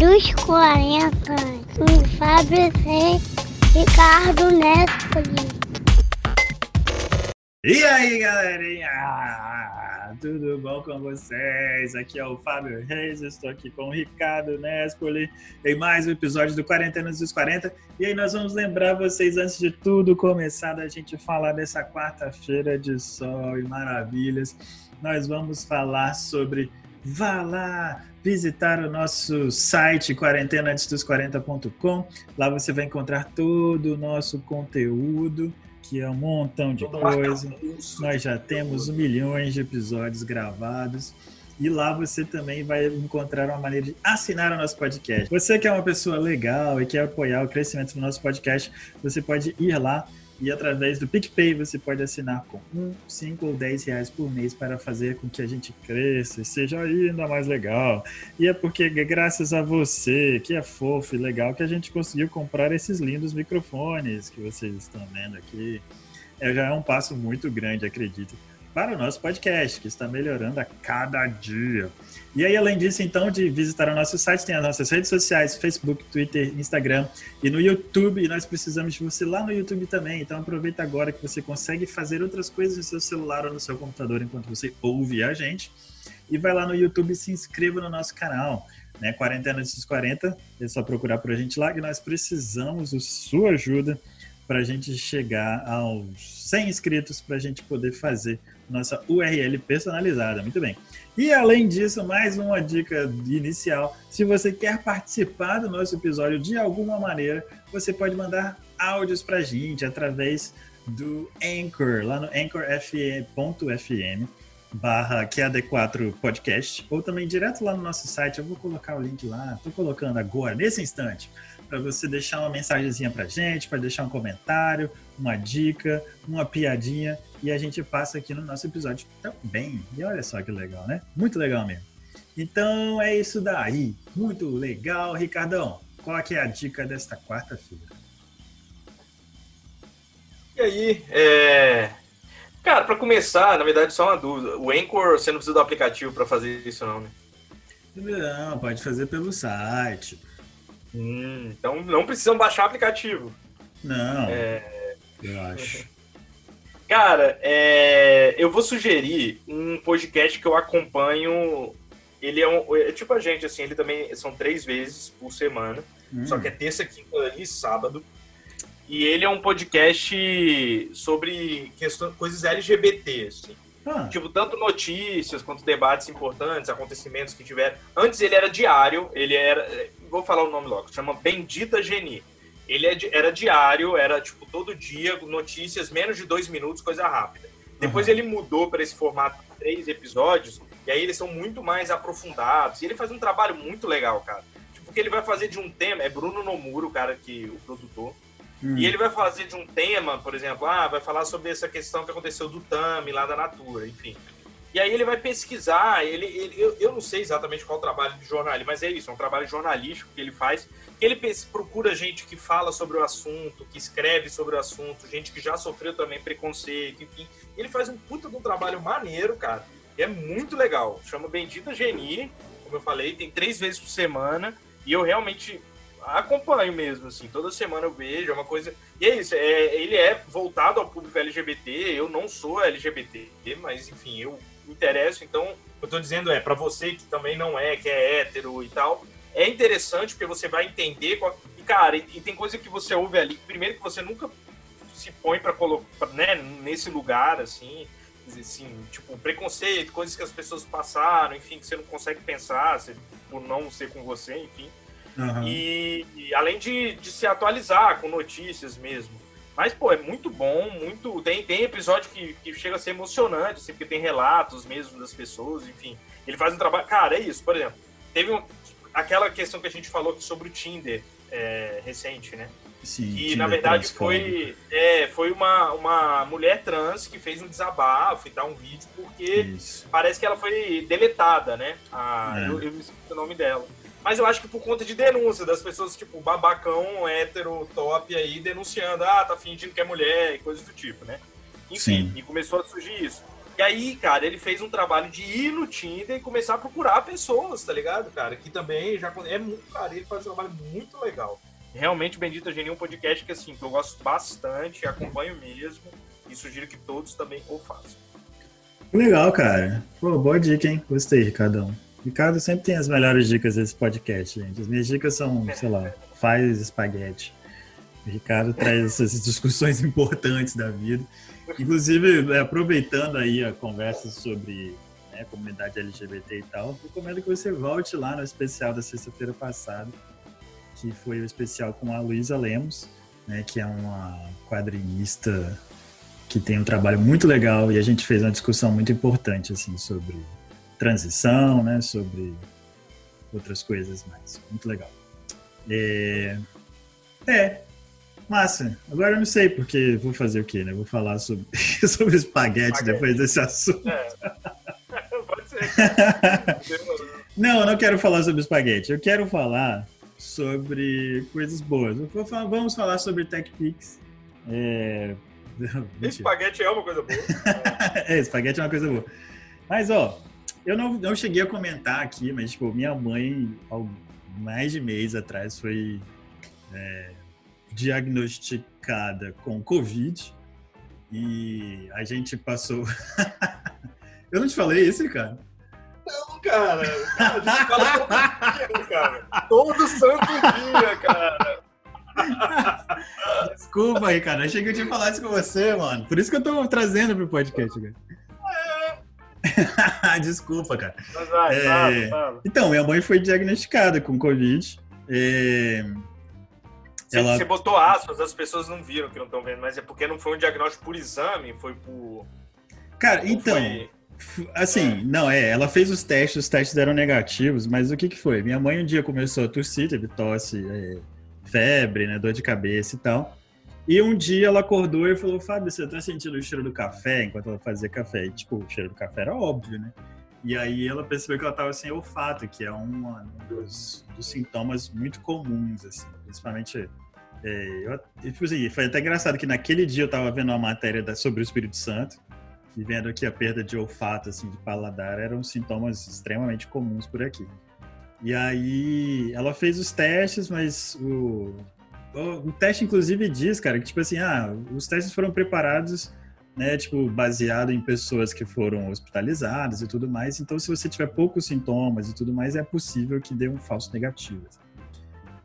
dos 40, com Fábio C. Ricardo Nespoli. E aí, galerinha? Tudo bom com vocês? Aqui é o Fábio Reis, estou aqui com o Ricardo Nespoli em mais um episódio do Quarentenas dos 40. E aí nós vamos lembrar vocês, antes de tudo começar, da gente falar dessa quarta-feira de sol e maravilhas. Nós vamos falar sobre vá lá visitar o nosso site quarentenaantesdos40.com. Lá você vai encontrar todo o nosso conteúdo, que é um montão de coisa. Nós já temos milhões de episódios gravados. E lá você também vai encontrar uma maneira de assinar o nosso podcast. Você que é uma pessoa legal e quer apoiar o crescimento do nosso podcast, você pode ir lá e através do PicPay você pode assinar com 1, 5 ou 10 reais por mês para fazer com que a gente cresça e seja ainda mais legal. E é porque graças a você, que é fofo e legal, que a gente conseguiu comprar esses lindos microfones que vocês estão vendo aqui. É, já é um passo muito grande, acredito para o nosso podcast, que está melhorando a cada dia. E aí, além disso, então, de visitar o nosso site, tem as nossas redes sociais, Facebook, Twitter, Instagram e no YouTube. E nós precisamos de você lá no YouTube também. Então, aproveita agora que você consegue fazer outras coisas no seu celular ou no seu computador enquanto você ouve a gente. E vai lá no YouTube e se inscreva no nosso canal. Né? Quarentena dos 40, é só procurar por a gente lá que nós precisamos da sua ajuda para a gente chegar aos 100 inscritos para a gente poder fazer nossa URL personalizada. Muito bem. E além disso, mais uma dica inicial: se você quer participar do nosso episódio de alguma maneira, você pode mandar áudios para a gente através do Anchor, lá no anchorfm.fm barra QAD4 Podcast, ou também direto lá no nosso site, eu vou colocar o link lá, estou colocando agora, nesse instante, para você deixar uma mensagenzinha para gente, para deixar um comentário, uma dica, uma piadinha, e a gente passa aqui no nosso episódio também. E olha só que legal, né? Muito legal mesmo. Então é isso daí. Muito legal, Ricardão. Qual é a dica desta quarta-feira? E aí, é... Cara, para começar, na verdade, só uma dúvida. O Anchor, você não precisa do aplicativo para fazer isso, não, né? Não, pode fazer pelo site. Hum, então não precisam baixar aplicativo. Não. É... Eu acho. Cara, é... eu vou sugerir um podcast que eu acompanho. Ele é, um... é tipo a gente, assim, ele também são três vezes por semana. Hum. Só que é terça, quinta e sábado. E ele é um podcast sobre questões, coisas LGBT, assim. Ah. Tipo, tanto notícias quanto debates importantes, acontecimentos que tiveram. Antes ele era diário, ele era. Vou falar o nome logo, chama Bendita Geni. Ele é era diário, era tipo todo dia, notícias, menos de dois minutos, coisa rápida. Depois uhum. ele mudou para esse formato de três episódios, e aí eles são muito mais aprofundados. E ele faz um trabalho muito legal, cara. Tipo, que ele vai fazer de um tema, é Bruno Nomuro, o cara que, o produtor. Hum. E ele vai fazer de um tema, por exemplo, ah, vai falar sobre essa questão que aconteceu do Tami lá da Natura, enfim. E aí ele vai pesquisar, ele, ele eu, eu, não sei exatamente qual o trabalho de jornalismo, mas é isso, é um trabalho jornalístico que ele faz, ele procura gente que fala sobre o assunto, que escreve sobre o assunto, gente que já sofreu também preconceito, enfim. Ele faz um puta de um trabalho maneiro, cara, é muito legal. Chama Bendita Geni, como eu falei, tem três vezes por semana, e eu realmente acompanho mesmo, assim, toda semana eu vejo, é uma coisa. E é isso, é, ele é voltado ao público LGBT, eu não sou LGBT, mas enfim, eu interesso, então eu tô dizendo é, para você que também não é, que é hétero e tal, é interessante porque você vai entender. Qual... E, cara, e, e, tem coisa que você ouve ali, primeiro que você nunca se põe para colocar, né, nesse lugar, assim, assim, tipo, preconceito, coisas que as pessoas passaram, enfim, que você não consegue pensar se, por não ser com você, enfim. Uhum. E, e, além de, de se atualizar com notícias mesmo. Mas, pô, é muito bom, muito. Tem, tem episódio que, que chega a ser emocionante, assim, porque tem relatos mesmo das pessoas, enfim. Ele faz um trabalho. Cara, é isso, por exemplo. Teve um, aquela questão que a gente falou sobre o Tinder é, recente, né? Sim, que na verdade foi, é, foi uma, uma mulher trans que fez um desabafo e tal, um vídeo, porque Isso. parece que ela foi deletada, né? Ah, é. eu, eu me esqueci o nome dela. Mas eu acho que por conta de denúncia das pessoas, tipo, babacão, hétero, top aí, denunciando, ah, tá fingindo que é mulher e coisas do tipo, né? Enfim, Sim. e começou a surgir isso. E aí, cara, ele fez um trabalho de ir no Tinder e começar a procurar pessoas, tá ligado, cara? Que também já é muito, cara, ele faz um trabalho muito legal. Realmente, Bendita Genia é um podcast que, assim, que eu gosto bastante, acompanho mesmo e sugiro que todos também o façam. Legal, cara. Pô, boa dica, hein? Gostei, Ricardão. Ricardo sempre tem as melhores dicas desse podcast, gente. As minhas dicas são, sei lá, faz espaguete. O Ricardo traz essas discussões importantes da vida. Inclusive, é, aproveitando aí a conversa sobre né, comunidade LGBT e tal, recomendo que você volte lá no especial da sexta-feira passada, que foi o especial com a Luísa Lemos, né, que é uma quadrinista que tem um trabalho muito legal e a gente fez uma discussão muito importante assim sobre transição, né, sobre outras coisas mais. Muito legal. É, é Massa. Agora eu não sei porque vou fazer o quê, né? Vou falar sobre, sobre espaguete, espaguete depois desse assunto. É. Pode ser. não, eu não quero falar sobre espaguete. Eu quero falar sobre coisas boas. Falar, vamos falar sobre TechPix. É... Espaguete é uma coisa boa. é, espaguete é uma coisa boa. Mas, ó, eu não, não cheguei a comentar aqui, mas, tipo, minha mãe, há mais de mês atrás, foi é, diagnosticada com Covid e a gente passou. eu não te falei isso, cara? Não, cara. A gente fala todo dia, cara. Todo santo dia, cara. Desculpa aí, cara. Achei que eu tinha falado isso com você, mano. Por isso que eu tô trazendo pro podcast, cara. Desculpa, cara. Vai, é... fala, fala. Então, minha mãe foi diagnosticada com Covid. É... Você, ela... você botou aspas, as pessoas não viram que não estão vendo, mas é porque não foi um diagnóstico por exame, foi por. Cara, então. Foi... Assim, é. não, é, ela fez os testes, os testes eram negativos, mas o que que foi? Minha mãe um dia começou a tossir, teve tosse, é, febre, né, dor de cabeça e tal. E um dia ela acordou e falou, Fábio, você tá sentindo o cheiro do café enquanto ela fazia café? E, tipo, o cheiro do café era óbvio, né? E aí ela percebeu que ela tava sem olfato, que é um dos, dos sintomas muito comuns, assim, principalmente é, eu, tipo assim, foi até engraçado que naquele dia eu estava vendo uma matéria da, sobre o Espírito Santo e vendo que a perda de olfato, assim, de paladar, eram sintomas extremamente comuns por aqui. E aí ela fez os testes, mas o, o, teste inclusive diz, cara, que tipo assim, ah, os testes foram preparados, né, tipo, baseado em pessoas que foram hospitalizadas e tudo mais. Então, se você tiver poucos sintomas e tudo mais, é possível que dê um falso negativo. Assim.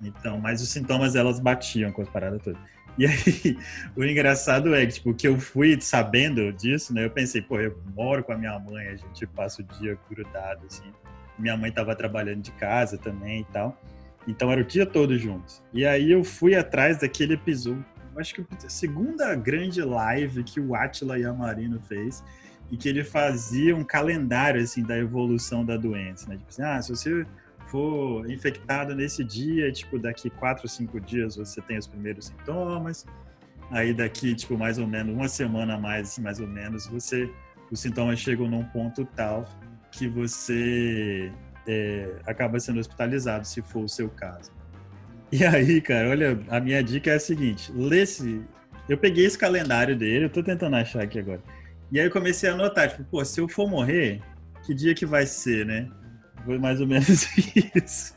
Então, mas os sintomas elas batiam com as paradas todas. E aí, o engraçado é que, tipo, que eu fui sabendo disso, né? Eu pensei, pô, eu moro com a minha mãe, a gente passa o dia grudado, assim. Minha mãe tava trabalhando de casa também e tal. Então, era o dia todo juntos. E aí, eu fui atrás daquele episódio, acho que a segunda grande live que o Atila Yamarino fez, e que ele fazia um calendário, assim, da evolução da doença, né? Tipo assim, ah, se você for infectado nesse dia, tipo, daqui quatro, cinco dias você tem os primeiros sintomas. Aí daqui, tipo, mais ou menos uma semana a mais, mais ou menos, você os sintomas chegam num ponto tal que você é, acaba sendo hospitalizado, se for o seu caso. E aí, cara, olha, a minha dica é a seguinte: lê esse. Eu peguei esse calendário dele, eu tô tentando achar aqui agora. E aí eu comecei a anotar, tipo, pô, se eu for morrer, que dia que vai ser, né? Foi mais ou menos isso.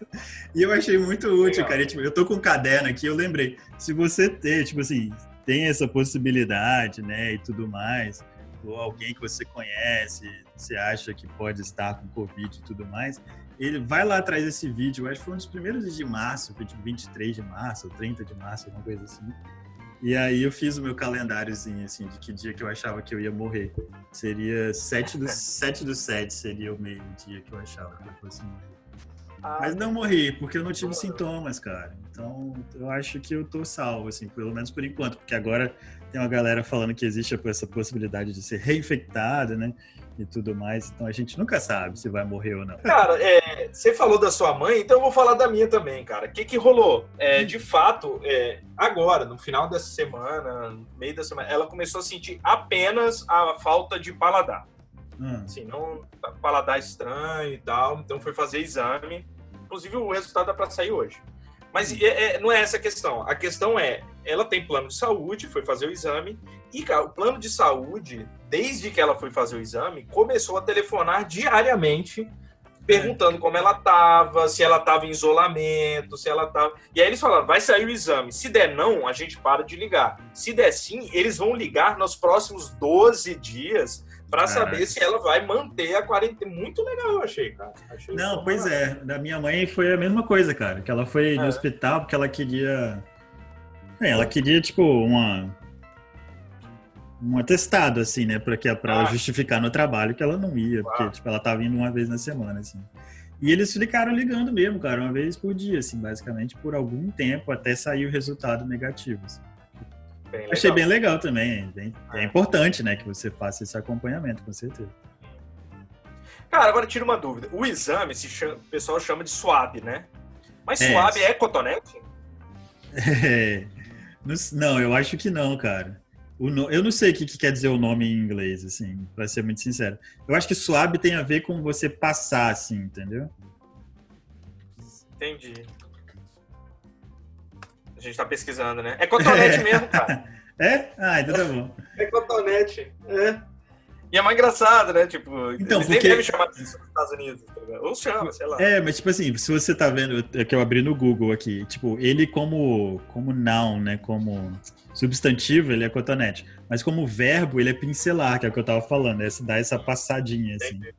E eu achei muito útil, Legal. cara. tipo, eu tô com um caderno aqui, eu lembrei. Se você ter, tipo assim, tem essa possibilidade, né, e tudo mais, ou alguém que você conhece, você acha que pode estar com Covid e tudo mais, ele vai lá atrás desse vídeo, acho que foi um dos primeiros de março, foi tipo 23 de março, ou 30 de março, alguma coisa assim. E aí eu fiz o meu calendáriozinho, assim, de que dia que eu achava que eu ia morrer. Seria 7 do, 7 do 7 seria o meio dia que eu achava que eu fosse morrer. Ah, Mas não morri, porque eu não tive sintomas, cara. Então, eu acho que eu tô salvo, assim, pelo menos por enquanto. Porque agora tem uma galera falando que existe essa possibilidade de ser reinfectado, né? e tudo mais. Então a gente nunca sabe se vai morrer ou não. Cara, é, você falou da sua mãe, então eu vou falar da minha também, cara. O que, que rolou? É, de fato, é, agora, no final dessa semana, no meio da semana, ela começou a sentir apenas a falta de paladar. Hum. Assim, não paladar estranho e tal. Então foi fazer exame. Inclusive o resultado dá para sair hoje. Mas hum. é, é, não é essa a questão. A questão é, ela tem plano de saúde, foi fazer o exame, e cara, o plano de saúde, desde que ela foi fazer o exame, começou a telefonar diariamente perguntando como ela estava, se ela estava em isolamento, se ela estava. E aí eles falaram: vai sair o exame. Se der não, a gente para de ligar. Se der sim, eles vão ligar nos próximos 12 dias para saber se ela vai manter a quarentena. Muito legal, eu achei, cara. Achei não, pois é. Da minha mãe foi a mesma coisa, cara. Que ela foi é. no hospital porque ela queria. É, ela queria, tipo, uma. Um atestado, assim, né? Pra, que, pra ah. justificar no trabalho que ela não ia, porque, ah. tipo, ela tava indo uma vez na semana, assim. E eles ficaram ligando mesmo, cara, uma vez por dia, assim, basicamente, por algum tempo, até sair o resultado negativo. Assim. Bem Achei bem legal também. Bem, é. importante, né, que você faça esse acompanhamento, com certeza. Cara, agora tira uma dúvida. O exame, se chama, o pessoal chama de swab, né? Mas é. swab é cotonete? É. Não, eu acho que não, cara. No... Eu não sei o que, que, quer dizer o nome em inglês, assim, pra ser muito sincero. Eu acho que swab tem a ver com você passar, assim, entendeu? Entendi. A gente tá pesquisando, né? É cotonete é. mesmo, cara. É? Ah, então tá bom. É cotonete. É. E é mais engraçado, né? Tipo, então, eles porque... devem chamar disso nos Estados Unidos, tá Ou chama, sei lá. É, mas tipo assim, se você tá vendo, é que eu abri no Google aqui, tipo, ele como, como noun, né? Como substantivo, ele é cotonete. Mas como verbo, ele é pincelar, que é o que eu tava falando, é dar essa passadinha, assim. Entendi.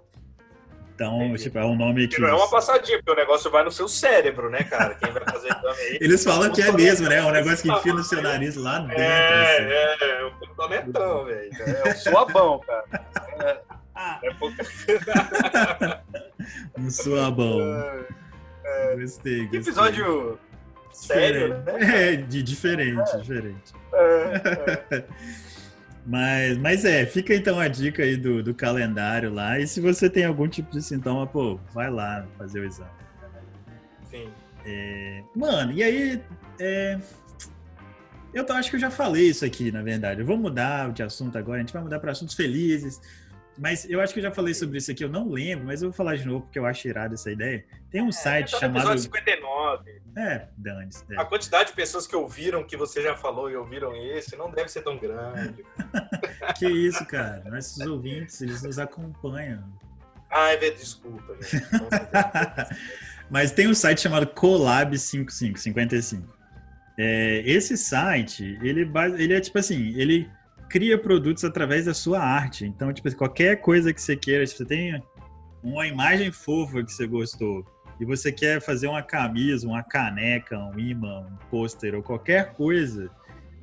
Então, Entendi. tipo, é um nome que. Não é uma passadinha, porque o negócio vai no seu cérebro, né, cara? Quem vai fazer também. Eles falam que é mesmo, né? É um negócio que enfia no seu nariz lá dentro. É, assim. é, é o cotonetão, velho. É o suabão, cara. É, é pouca... um suabão. É, gostei, gostei. Episódio sério, né? É, de diferente, é. diferente. É, é. Mas, mas é, fica então a dica aí do, do calendário lá. E se você tem algum tipo de sintoma, pô, vai lá fazer o exame. Sim. É, mano, e aí. É, eu acho que eu já falei isso aqui, na verdade. Eu vou mudar de assunto agora, a gente vai mudar para assuntos felizes. Mas eu acho que eu já falei sobre isso aqui, eu não lembro, mas eu vou falar de novo porque eu acho irado essa ideia. Tem um é, site tá chamado. Episódio 59. É, Dani. É. A quantidade de pessoas que ouviram que você já falou e ouviram esse não deve ser tão grande. que isso, cara. Nossos ouvintes, eles nos acompanham. Ah, é desculpa, gente. mas tem um site chamado Colab 55, 55. É, esse site, ele, ele é tipo assim, ele cria produtos através da sua arte. Então, tipo, qualquer coisa que você queira, se você tem uma imagem fofa que você gostou e você quer fazer uma camisa, uma caneca, um imã, um pôster ou qualquer coisa,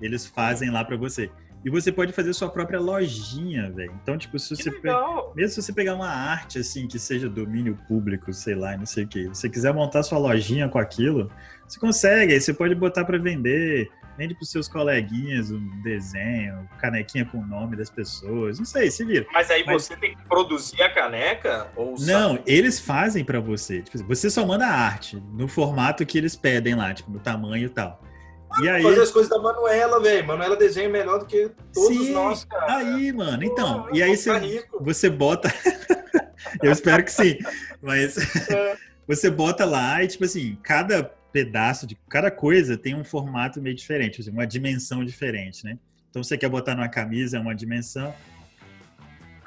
eles fazem lá para você. E você pode fazer sua própria lojinha, velho. Então, tipo, se você pe... mesmo se você pegar uma arte assim que seja domínio público, sei lá, não sei o que, você quiser montar sua lojinha com aquilo, você consegue. Aí você pode botar para vender vende para os seus coleguinhas um desenho, canequinha com o nome das pessoas, não sei, se vira. Mas aí Mas... você tem que produzir a caneca? Ou não, eles fazem para você. Tipo, você só manda a arte no formato que eles pedem lá, tipo, no tamanho e tal. Ah, e aí... Fazer as coisas da Manuela, velho. Manuela desenha melhor do que todos Sim, nós, cara. Aí, mano, então. Pô, e aí você, você bota. Eu espero que sim. Mas é. você bota lá e, tipo assim, cada pedaço de cada coisa tem um formato meio diferente, assim, uma dimensão diferente, né? Então você quer botar numa camisa uma dimensão.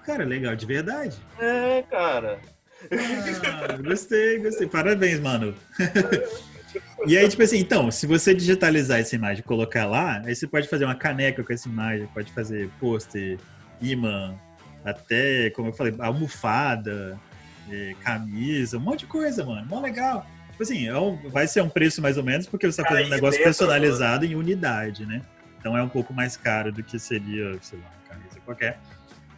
Cara, legal de verdade. É, cara. Ah, gostei, gostei. Parabéns, mano. E aí, tipo assim, então, se você digitalizar essa imagem e colocar lá, aí você pode fazer uma caneca com essa imagem, pode fazer pôster, imã, até, como eu falei, almofada, eh, camisa, um monte de coisa, mano. Mó legal. Tipo assim, é um, vai ser um preço mais ou menos, porque você está fazendo um negócio personalizado em unidade, né? Então é um pouco mais caro do que seria, sei lá, uma camisa qualquer.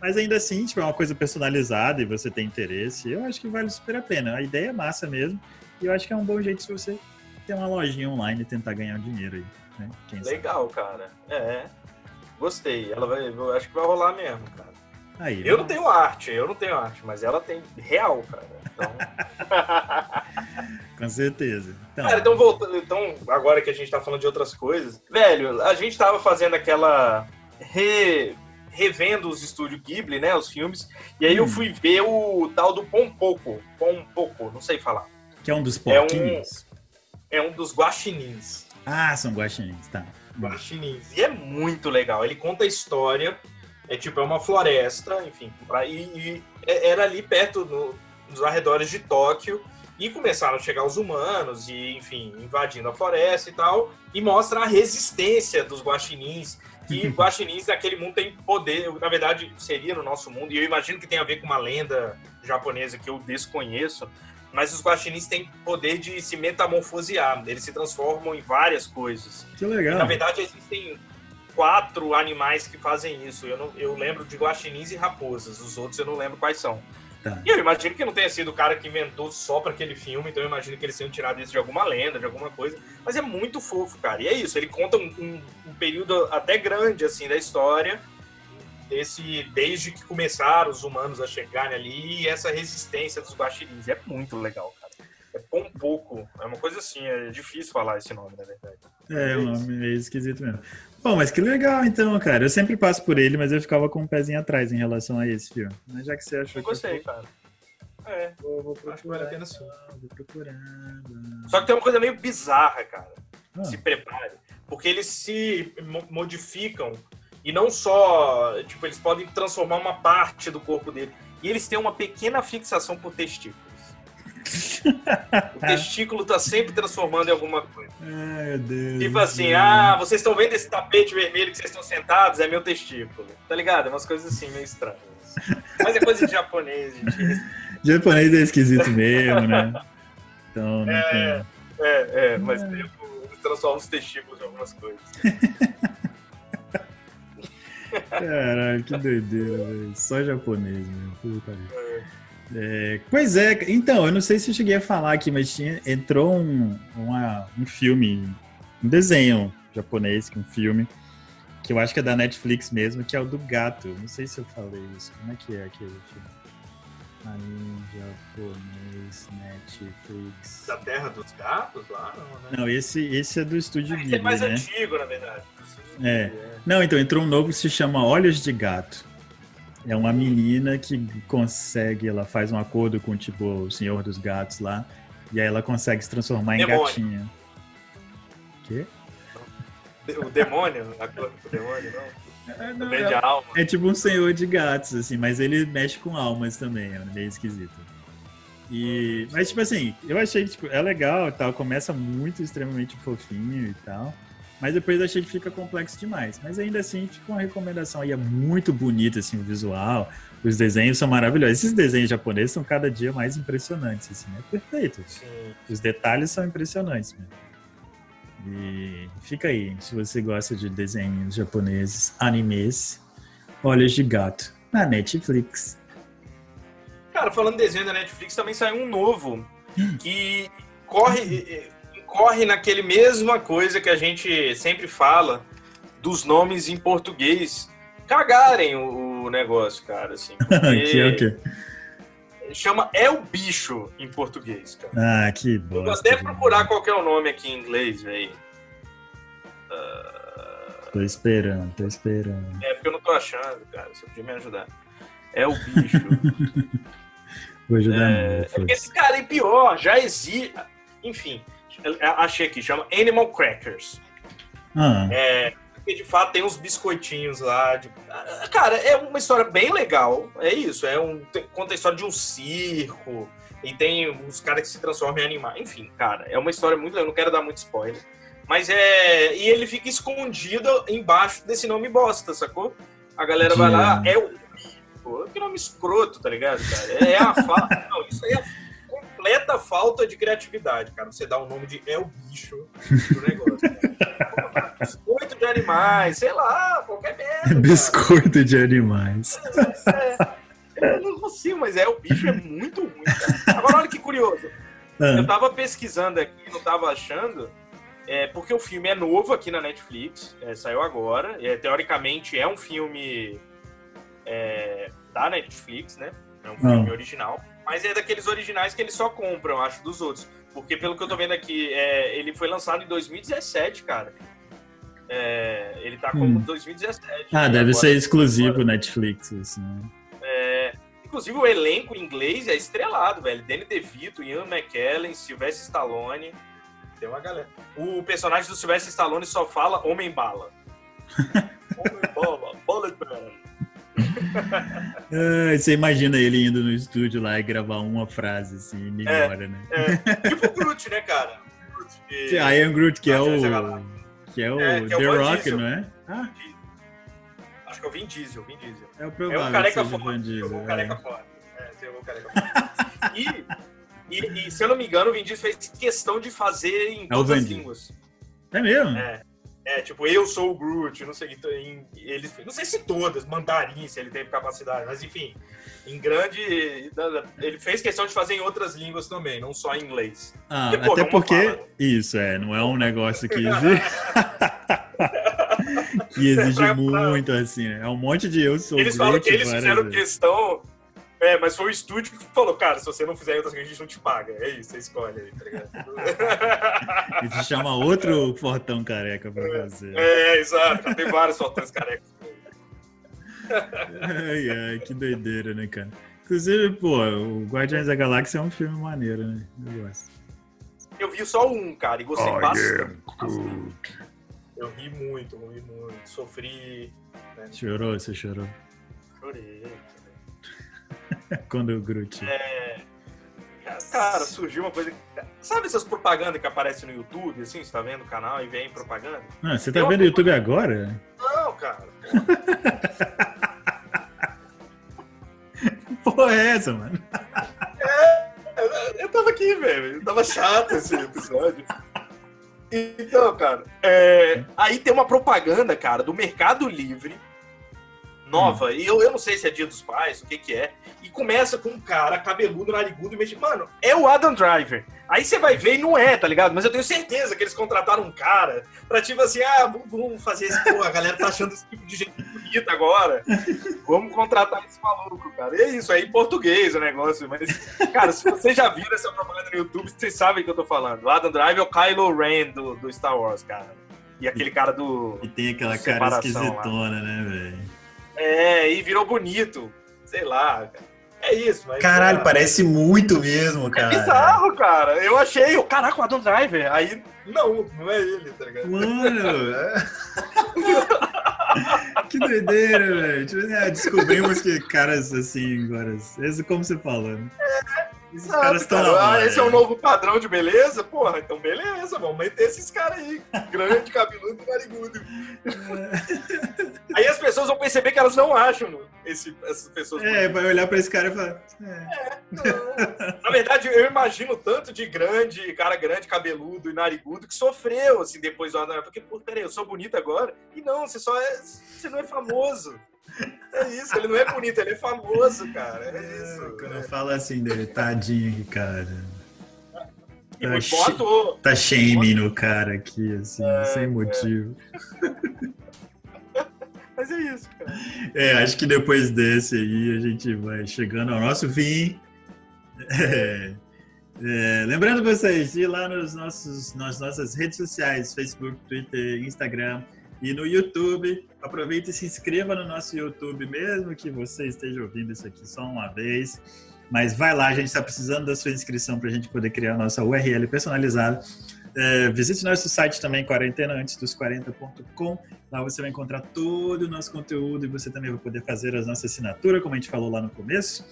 Mas ainda assim, tipo, é uma coisa personalizada e você tem interesse, eu acho que vale super a pena. A ideia é massa mesmo. E eu acho que é um bom jeito se você ter uma lojinha online e tentar ganhar dinheiro aí. Né? Legal, sabe? cara. É. Gostei. Ela vai, eu acho que vai rolar mesmo, cara. Aí, eu não tenho arte, eu não tenho arte, mas ela tem real, cara. Então... Com certeza. Então... Cara, então voltando, então, agora que a gente tá falando de outras coisas, velho, a gente tava fazendo aquela. Re... Revendo os estúdios Ghibli, né? Os filmes. E aí hum. eu fui ver o tal do Pompoco. Pompoco, não sei falar. Que é um dos porquinhos? É um, é um dos guaxinins. Ah, são guaxinins, tá. Guaxinins. E é muito legal. Ele conta a história. É tipo, é uma floresta, enfim. Pra, e, e é, era ali perto, no, nos arredores de Tóquio. E começaram a chegar os humanos e, enfim, invadindo a floresta e tal. E mostra a resistência dos guaxinins. Que guaxinins naquele mundo tem poder, na verdade seria no nosso mundo. E eu imagino que tem a ver com uma lenda japonesa que eu desconheço. Mas os guaxinins têm poder de se metamorfosear. Eles se transformam em várias coisas. Que legal. E, na verdade, existem quatro animais que fazem isso. Eu, não, eu lembro de guaxinins e raposas. Os outros eu não lembro quais são. Tá. E eu imagino que não tenha sido o cara que inventou só para aquele filme, então eu imagino que eles tenham tirado isso de alguma lenda, de alguma coisa. Mas é muito fofo, cara. E é isso, ele conta um, um, um período até grande, assim, da história, desse, desde que começaram os humanos a chegarem ali, e essa resistência dos guaxirins. É muito legal, cara. É um pouco, é uma coisa assim, é difícil falar esse nome, na verdade. É, o nome é meio esquisito mesmo. Bom, mas que legal então, cara. Eu sempre passo por ele, mas eu ficava com um pezinho atrás em relação a esse filme. Mas já que você achou Eu gostei, que cara. É, vou, vou Acho que vale procurar, a pena sim. vou procurar. Só que tem uma coisa meio bizarra, cara. Ah. Se prepare. Porque eles se mo- modificam e não só. Tipo, eles podem transformar uma parte do corpo dele. E eles têm uma pequena fixação por testículos. o testículo tá sempre transformando em alguma coisa. Ai, meu Deus. Tipo assim, ah, vocês estão vendo esse tapete vermelho que vocês estão sentados? É meu testículo. Tá ligado? É umas coisas assim meio estranhas. Mas é coisa de japonês, gente. Japonês é esquisito mesmo, né? Então, não É. tem. É, é, mas eles transformam os testículos em algumas coisas. Caralho, que doideira, velho. Só japonês mesmo. Puta vida. É, pois é, então, eu não sei se eu cheguei a falar aqui, mas tinha, entrou um, uma- um filme, um desenho japonês, que é um filme, que eu acho que é da Netflix mesmo, que é o do gato. Não sei se eu falei isso. Como é que é aquele filme? Anime japonês, Netflix. Da Terra dos Gatos lá, não, né? Não, esse, esse é do Estúdio Esse Ghibli, é mais né? antigo, na verdade. É. Não, então entrou um novo que se chama Olhos de Gato. É uma menina que consegue, ela faz um acordo com tipo o Senhor dos Gatos lá, e aí ela consegue se transformar em Demônio. gatinha. Quê? O demônio, do demônio, não. não, Vende a alma. É tipo um senhor de gatos, assim, mas ele mexe com almas também, é meio esquisito. E, mas, tipo assim, eu achei que tipo, é legal e tal, começa muito extremamente fofinho e tal, mas depois achei que fica complexo demais. Mas ainda assim, fica uma recomendação aí, é muito bonito, assim, o visual, os desenhos são maravilhosos. Esses desenhos japoneses são cada dia mais impressionantes, assim, é perfeito. Sim. Os detalhes são impressionantes mesmo. E fica aí, se você gosta de desenhos japoneses, animes, Olhos de Gato, na Netflix. Cara, falando de desenho da Netflix, também saiu um novo que corre, corre naquele mesma coisa que a gente sempre fala dos nomes em português cagarem o, o negócio, cara, assim. que é o quê? Chama É o Bicho em português, cara. Ah, que Eu vou até procurar qual é o nome aqui em inglês, velho. Tô esperando, tô esperando. É porque eu não tô achando, cara. Você podia me ajudar. É o bicho. Vou ajudar É, é porque, foda-se. cara, e pior, já existe. Enfim, achei aqui, chama Animal Crackers. Ah, É, porque de fato tem uns biscoitinhos lá. de- Ah, Cara, é uma história bem legal. É isso. É um, conta a história de um circo. E tem uns caras que se transformam em animais. Enfim, cara, é uma história muito legal. Eu não quero dar muito spoiler. Mas é. E ele fica escondido embaixo desse nome bosta, sacou? A galera vai lá, é o. Que nome escroto, tá ligado, cara? É a falta. Não, isso aí é completa falta de criatividade, cara. Você dá o nome de É o bicho pro negócio. Cara. Biscoito de animais, sei lá, qualquer merda. cara. biscoito de animais. É, eu não consigo, mas é o bicho é muito ruim, cara. Agora olha que curioso. Eu Ah, tava pesquisando aqui, não tava achando. É, porque o filme é novo aqui na Netflix, é, saiu agora. É, teoricamente é um filme é, da Netflix, né? É um filme Ah. original. Mas é daqueles originais que eles só compram, acho, dos outros. Porque pelo que eu tô vendo aqui, é, ele foi lançado em 2017, cara. É, ele tá como Hum. 2017. ah, deve agora- ser exclusivo Netflix, assim. é, inclusive o elenco em inglês é estrelado, velho. Danny DeVito, Ian McKellen, Sylvester Stallone. tem uma galera. O personagem do Sylvester Stallone só fala Homem-Bala. Homem-Bala, Bullet Man. Ah, você imagina ele indo no estúdio lá e gravar uma frase assim, e melhora, né? É, tipo o Groot, né, cara? O Groot Que é Iron Groot, que é da o. Que é o É, é o The Van Rock, Diesel. não é? Ah, Acho que é o Vin Diesel, Vin Diesel. é o É provável. o careca o fora. Diesel, O é. careca fora. É, tem o careca fora. E, e, e, se eu não me engano, o Vin Diesel fez questão de fazer em É o todas as línguas. É mesmo? É. É, tipo, eu sou o Groot, não sei, então, em, ele, não sei se todas, mandarim, se ele teve capacidade, mas enfim, em grande, ele fez questão de fazer em outras línguas também, não só em inglês. Ah, Porque, pô, até porque. fala? Isso, é, não é um negócio que exige. que exige Pra- pra- muito, assim, né? É um monte de eu sou Eles falam Groot que eles fizeram vezes. questão. É, mas foi o estúdio que falou, cara, se você não fizer outras línguas, a gente não te paga. É isso, você escolhe aí, tá ligado? E te chama outro fortão careca pra fazer. é, exato. Tem vários soltões carecas. Ai, ai, que doideira, né, cara? Inclusive, pô, o Guardiões da Galáxia é um filme maneiro, né? Eu gosto. Eu vi só um, cara, e gostei bastante. Groot. Eu ri muito, ri muito. Sofri. né? Chorou? Você chorou? Chorei. Quando o Groot. É. Cara, surgiu uma coisa. Sabe essas propagandas que aparecem no YouTube, assim? Você tá vendo o canal e vem propaganda? Ah, você tá Eu- vendo o YouTube agora? Não, cara. Porra, é essa, mano? Eu tava aqui, velho. Tava chato esse episódio. Então, cara, é, aí tem uma propaganda, cara, do Mercado Livre, nova, e eu, eu não sei se é Dia dos Pais, o que que é, e começa com um cara cabeludo, narigudo, e mexe, mano, é o Adam Driver. Aí você vai ver e não é, tá ligado? Mas eu tenho certeza que eles contrataram um cara pra tipo assim, ah, vamos, vamos fazer esse, pô, a galera tá achando esse tipo de gente bonita agora, vamos contratar esse maluco, cara. E é isso, aí em português o negócio, mas Cara, se vocês já viram essa propaganda no YouTube, vocês sabem o que eu tô falando. O Adam Driver é o Kylo Ren do, do Star Wars, cara. E aquele cara do. E tem aquela cara Separação lá. esquisitona, né, velho? É, e virou bonito. Sei lá, cara. É isso, mas. Caralho, cara, parece muito mesmo, É cara. bizarro, cara. Eu achei, o caraca, o Adam Driver. Aí, não, não é ele, tá ligado? Mano, é- que doideira, velho. Tipo assim, ah, descobrimos que caras assim, agora. Como você falou, né? Esses Sabe, caras estão cara, ah, esse é o novo padrão de beleza? Porra, então beleza, vamos meter esses caras aí. Grande, cabeludo e narigudo. Aí as pessoas vão perceber que elas não acham esse, essas pessoas É, vai olhar pra esse cara e falar. É. Não. Na verdade, eu imagino tanto de grande, cara grande, cabeludo e narigudo que sofreu, assim, depois do. Porque, pô, peraí, eu sou bonito agora? E não, você só é. Você não é famoso. É isso, ele não é bonito, ele é famoso, cara. É isso. Quando eu falo assim dele, tadinho, cara. E muito ator. Tá shaming no cara aqui, assim, É, sem motivo. Mas é isso, cara. É, acho que depois desse aí a gente vai chegando ao nosso fim. É, é, lembrando vocês de ir lá nos nossos, nas nossas redes sociais, Facebook, Twitter, Instagram e no YouTube. Aproveita e se inscreva no nosso YouTube, mesmo que você esteja ouvindo isso aqui só uma vez. Mas vai lá, a gente está precisando da sua inscrição para a gente poder criar a nossa URL personalizada. É, visite nosso site também, quarentenaantesdos40.com. Lá você vai encontrar todo o nosso conteúdo e você também vai poder fazer a nossa assinatura, como a gente falou lá no começo,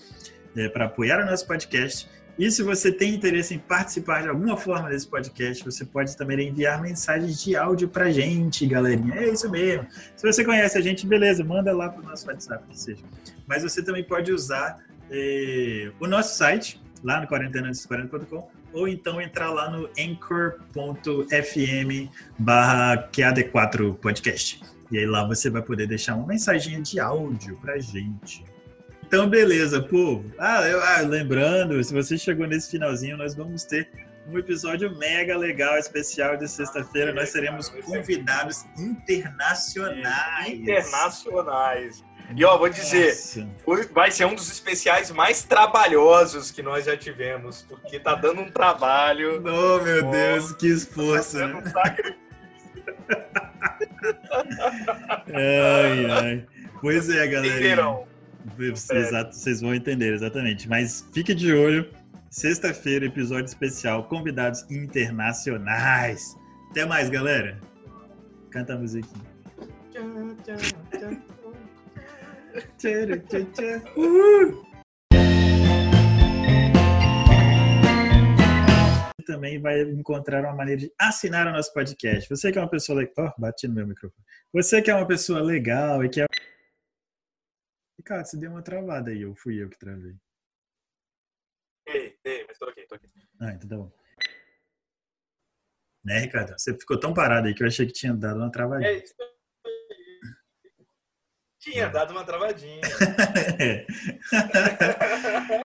é, para apoiar o nosso podcast. E se você tem interesse em participar de alguma forma desse podcast, você pode também enviar mensagens de áudio para gente, galerinha. É isso mesmo. Se você conhece a gente, beleza, manda lá para o nosso WhatsApp, que seja. Mas você também pode usar eh, o nosso site, lá no quarentenaantes40.com, ou então entrar lá no anchor.fm barra QAD4 podcast. E aí lá você vai poder deixar uma mensagem de áudio pra gente. Então, beleza, povo. Ah, eu- ah, lembrando, se você chegou nesse finalzinho, nós vamos ter um episódio mega legal, especial de sexta-feira. Nós teremos convidados internacionais. Internacionais. E ó, vou dizer, Nossa. vai ser um dos especiais mais trabalhosos que nós já tivemos, porque tá dando um trabalho. Oh, meu. Deus, que esforço. Tá né? um. Ai, ai. Pois é, galera. Entenderão. Exato, vocês vão entender, exatamente. Mas fique de olho, Sexta-feira, episódio especial, convidados internacionais. Até mais, galera. Canta a musiquinha. Também vai encontrar uma maneira de assinar o nosso podcast. Você que é uma pessoa legal. Oh, bati no meu microfone. Você que é uma pessoa legal e que é. Cara, você deu uma travada aí, eu fui eu que travei. Ei, ei, mas tô aqui, tô aqui. Ah, então tá bom. Né, Ricardo? Você ficou tão parado aí que eu achei que tinha dado uma travadinha. É isso. Tinha dado uma travadinha. É.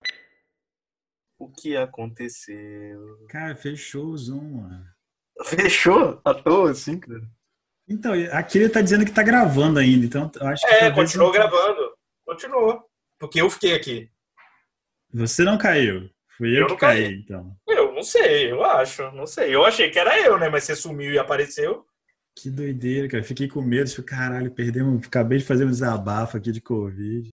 o que aconteceu? Cara, fechou o Zoom, mano. Fechou? À toa, assim, cara. Então, aqui ele tá dizendo que tá gravando ainda, então eu acho que. É, continuou não- gravando. Continuou. Porque eu fiquei aqui. Você não caiu. Fui eu, Eu que caí, caí. então. Eu não sei, eu acho. Não sei. Eu achei que era eu, né? Mas você sumiu e apareceu. Que doideira, cara. Fiquei com medo. Falei, caralho, perdemos. Acabei de fazer um desabafo aqui de Covid.